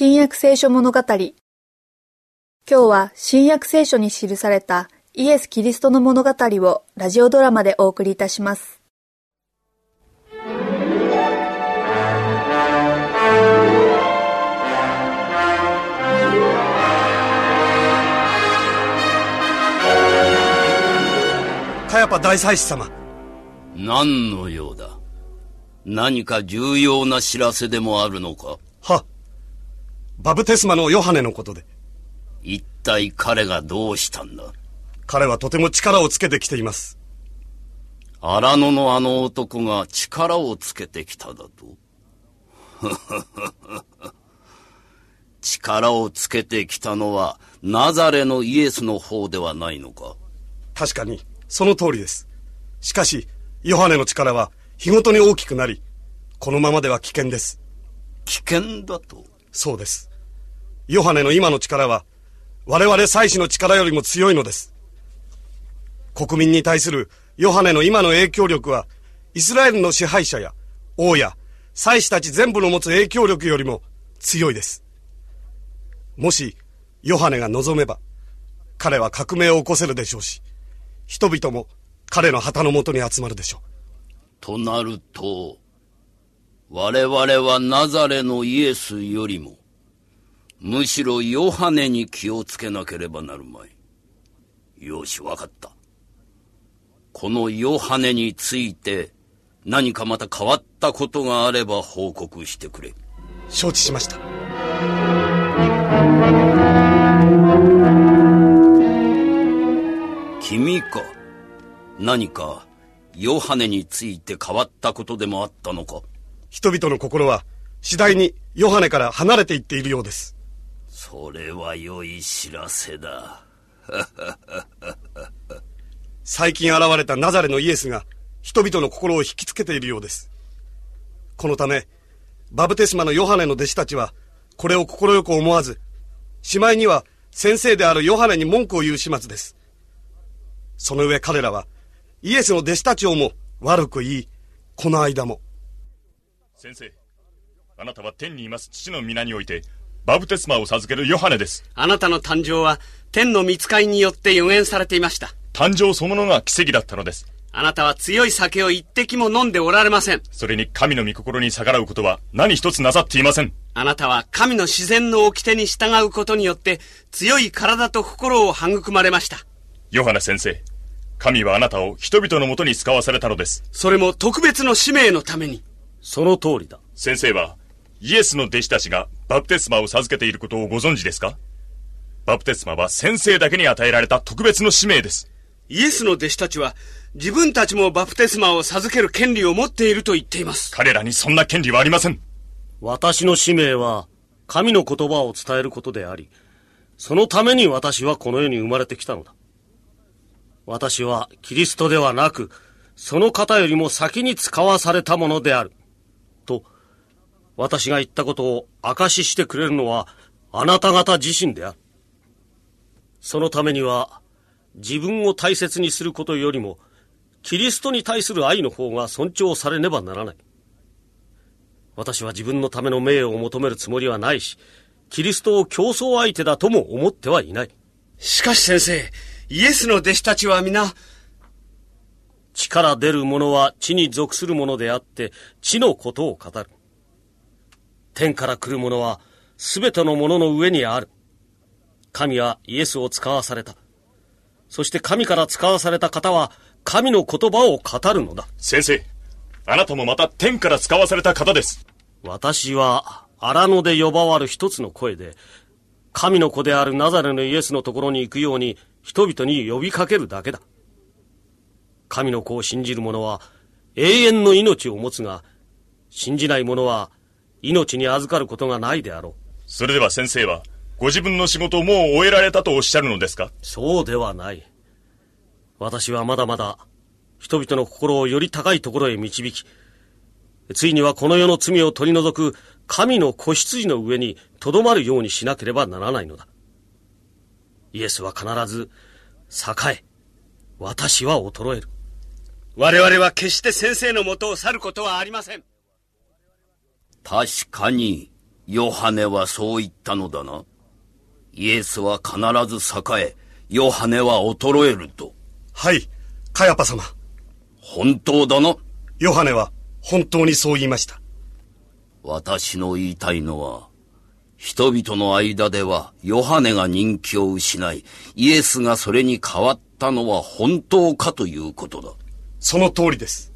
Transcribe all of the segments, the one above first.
新約聖書物語。今日は新約聖書に記されたイエス・キリストの物語をラジオドラマでお送りいたします。カヤパ大祭司様。何の用だ？何か重要な知らせでもあるのか？はバブテスマのヨハネのことで。一体彼がどうしたんだ？彼はとても力をつけてきています。荒野のあの男が力をつけてきただと？力をつけてきたのはナザレのイエスの方ではないのか？確かにその通りです。しかしヨハネの力は日ごとに大きくなりこのままでは危険です。危険だと？そうですヨハネの今の力は我々祭司の力よりも強いのです。国民に対するヨハネの今の影響力はイスラエルの支配者や王や祭司たち全部の持つ影響力よりも強いです。もしヨハネが望めば彼は革命を起こせるでしょうし人々も彼の旗のもとに集まるでしょう。となると我々はナザレのイエスよりもむしろヨハネに気をつけなければなるまい。よしわかった。このヨハネについて何かまた変わったことがあれば報告してくれ。承知しました。君か。何かヨハネについて変わったことでもあったのか。人々の心は次第にヨハネから離れていっているようですそれは良い知らせだ。最近現れたナザレのイエスが人々の心を引きつけているようです。このためバブテスマのヨハネの弟子たちはこれを快く思わずしまいには先生であるヨハネに文句を言う始末です。その上彼らはイエスの弟子たちをも悪く言いこの間も。先生あなたは天にいます父の皆においてバブテスマを授けるヨハネです。あなたの誕生は天の見つかりによって予言されていました。誕生そのものが奇跡だったのです。あなたは強い酒を一滴も飲んでおられません。それに神の御心に逆らうことは何一つなさっていません。あなたは神の自然の掟に従うことによって強い体と心を育まれました。ヨハネ先生神はあなたを人々のもとに使わされたのです。それも特別の使命のために。その通りだ。先生はイエスの弟子たちがバプテスマを授けていることをご存知ですか？バプテスマは先生だけに与えられた特別の使命です。イエスの弟子たちは自分たちもバプテスマを授ける権利を持っていると言っています。彼らにそんな権利はありません。私の使命は神の言葉を伝えることでありそのために私はこの世に生まれてきたのだ。私はキリストではなくその方よりも先に使わされたものである。と私が言ったことを証ししてくれるのはあなた方自身であるそのためには自分を大切にすることよりもキリストに対する愛の方が尊重されねばならない私は自分のための名誉を求めるつもりはないし、キリストを競争相手だとも思ってはいない。しかし先生イエスの弟子たちは皆地から出る者は地に属するものであって、地のことを語る。天から来る者は全てのものの上にある。神はイエスを使わされた。そして神から使わされた方は神の言葉を語るのだ。先生あなたもまた天から使わされた方です私は荒野で呼ばわる一つの声で、神の子であるナザレのイエスのところに行くように人々に呼びかけるだけだ。神の子を信じる者は永遠の命を持つが、信じない者は命に預かることがないであろう。それでは先生はご自分の仕事をもう終えられたとおっしゃるのですか？そうではない。私はまだまだ人々の心をより高いところへ導き、ついにはこの世の罪を取り除く神の子羊の上に留まるようにしなければならないのだ。イエスは必ず栄え、私は衰える。我々は決して先生のもとを去ることはありません確かにヨハネはそう言ったのだな。イエスは必ず栄え、ヨハネは衰えると。はい、カヤパ様。本当だな。ヨハネは本当にそう言いました。私の言いたいのは、人々の間ではヨハネが人気を失い、イエスがそれに変わったのは本当かということだ。その通りです。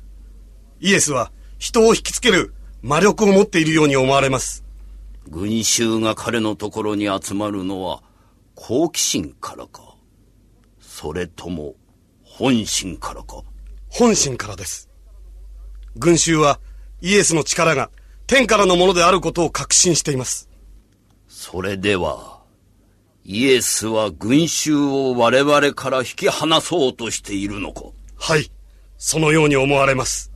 イエスは人を引きつける魔力を持っているように思われます。群衆が彼のところに集まるのは好奇心からかそれとも本心からか本心からです。群衆はイエスの力が天からのものであることを確信しています。それではイエスは群衆を我々から引き離そうとしているのかはい、そのように思われます。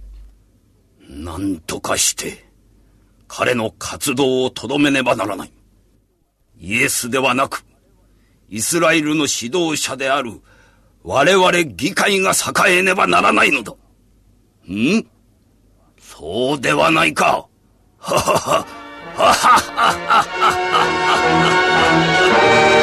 何とかして彼の活動をとどめねばならない。イエスではなく、イスラエルの指導者である我々議会が栄えねばならないのだ。ん？そうではないか。ははは。はははははは。